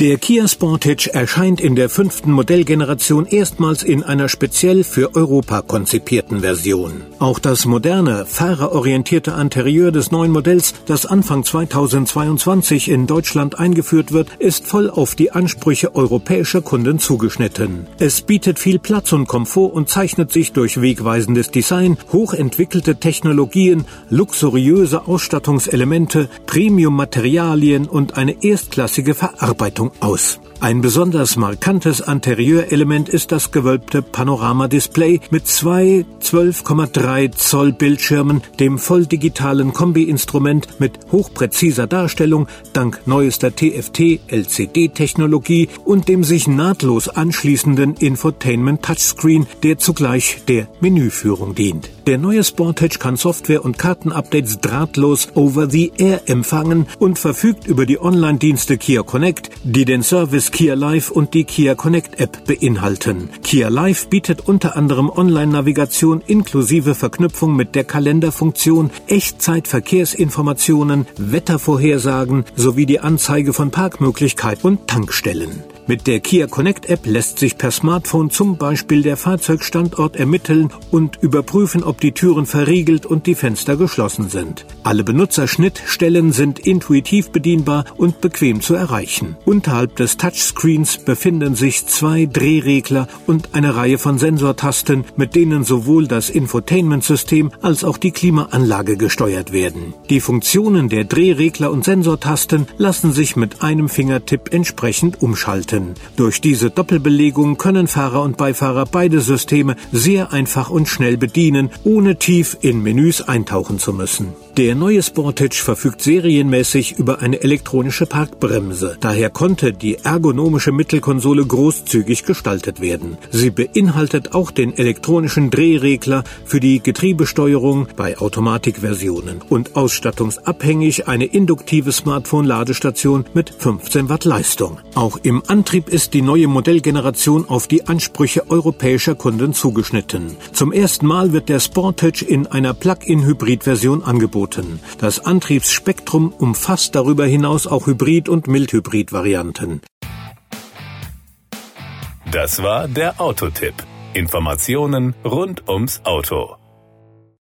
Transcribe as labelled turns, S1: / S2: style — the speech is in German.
S1: Der Kia Sportage erscheint in der fünften Modellgeneration erstmals in einer speziell für Europa konzipierten Version. Auch das moderne, fahrerorientierte Interieur des neuen Modells, das Anfang 2022 in Deutschland eingeführt wird, ist voll auf die Ansprüche europäischer Kunden zugeschnitten. Es bietet viel Platz und Komfort und zeichnet sich durch wegweisendes Design, hochentwickelte Technologien, luxuriöse Ausstattungselemente, Premium-Materialien und eine erstklassige Verarbeitung aus. Ein besonders markantes Anterieurement ist das gewölbte Panoramadisplay mit zwei 12,3 Zoll Bildschirmen, dem volldigitalen Kombi-Instrument mit hochpräziser Darstellung dank neuester TFT-LCD-Technologie und dem sich nahtlos anschließenden Infotainment Touchscreen, der zugleich der Menüführung dient. Der neue Sportage kann Software- und Kartenupdates drahtlos over the air empfangen und verfügt über die Online-Dienste Kia Connect, die den Service Kia Live und die Kia Connect App beinhalten. Kia Live bietet unter anderem Online-Navigation inklusive Verknüpfung mit der Kalenderfunktion, Echtzeit-Verkehrsinformationen, Wettervorhersagen sowie die Anzeige von Parkmöglichkeiten und Tankstellen. Mit der Kia Connect App lässt sich per Smartphone zum Beispiel der Fahrzeugstandort ermitteln und überprüfen, ob die Türen verriegelt und die Fenster geschlossen sind. Alle Benutzerschnittstellen sind intuitiv bedienbar und bequem zu erreichen. Unterhalb des Touchscreens befinden sich zwei Drehregler und eine Reihe von Sensortasten, mit denen sowohl das Infotainment-System als auch die Klimaanlage gesteuert werden. Die Funktionen der Drehregler und Sensortasten lassen sich mit einem Fingertipp entsprechend umschalten können. Durch diese Doppelbelegung können Fahrer und Beifahrer beide Systeme sehr einfach und schnell bedienen, ohne tief in Menüs eintauchen zu müssen. Der neue Sportage verfügt serienmäßig über eine elektronische Parkbremse. Daher konnte die ergonomische Mittelkonsole großzügig gestaltet werden. Sie beinhaltet auch den elektronischen Drehregler für die Getriebesteuerung bei Automatikversionen und ausstattungsabhängig eine induktive Smartphone-Ladestation mit 15 Watt Leistung. Auch im Antrieb ist die neue Modellgeneration auf die Ansprüche europäischer Kunden zugeschnitten. Zum ersten Mal wird der Sportage in einer Plug-in-Hybrid-Version angeboten angeboten. Das Antriebsspektrum umfasst darüber hinaus auch Hybrid- und Mildhybrid-Varianten.
S2: Das war der Autotipp. Informationen rund ums Auto.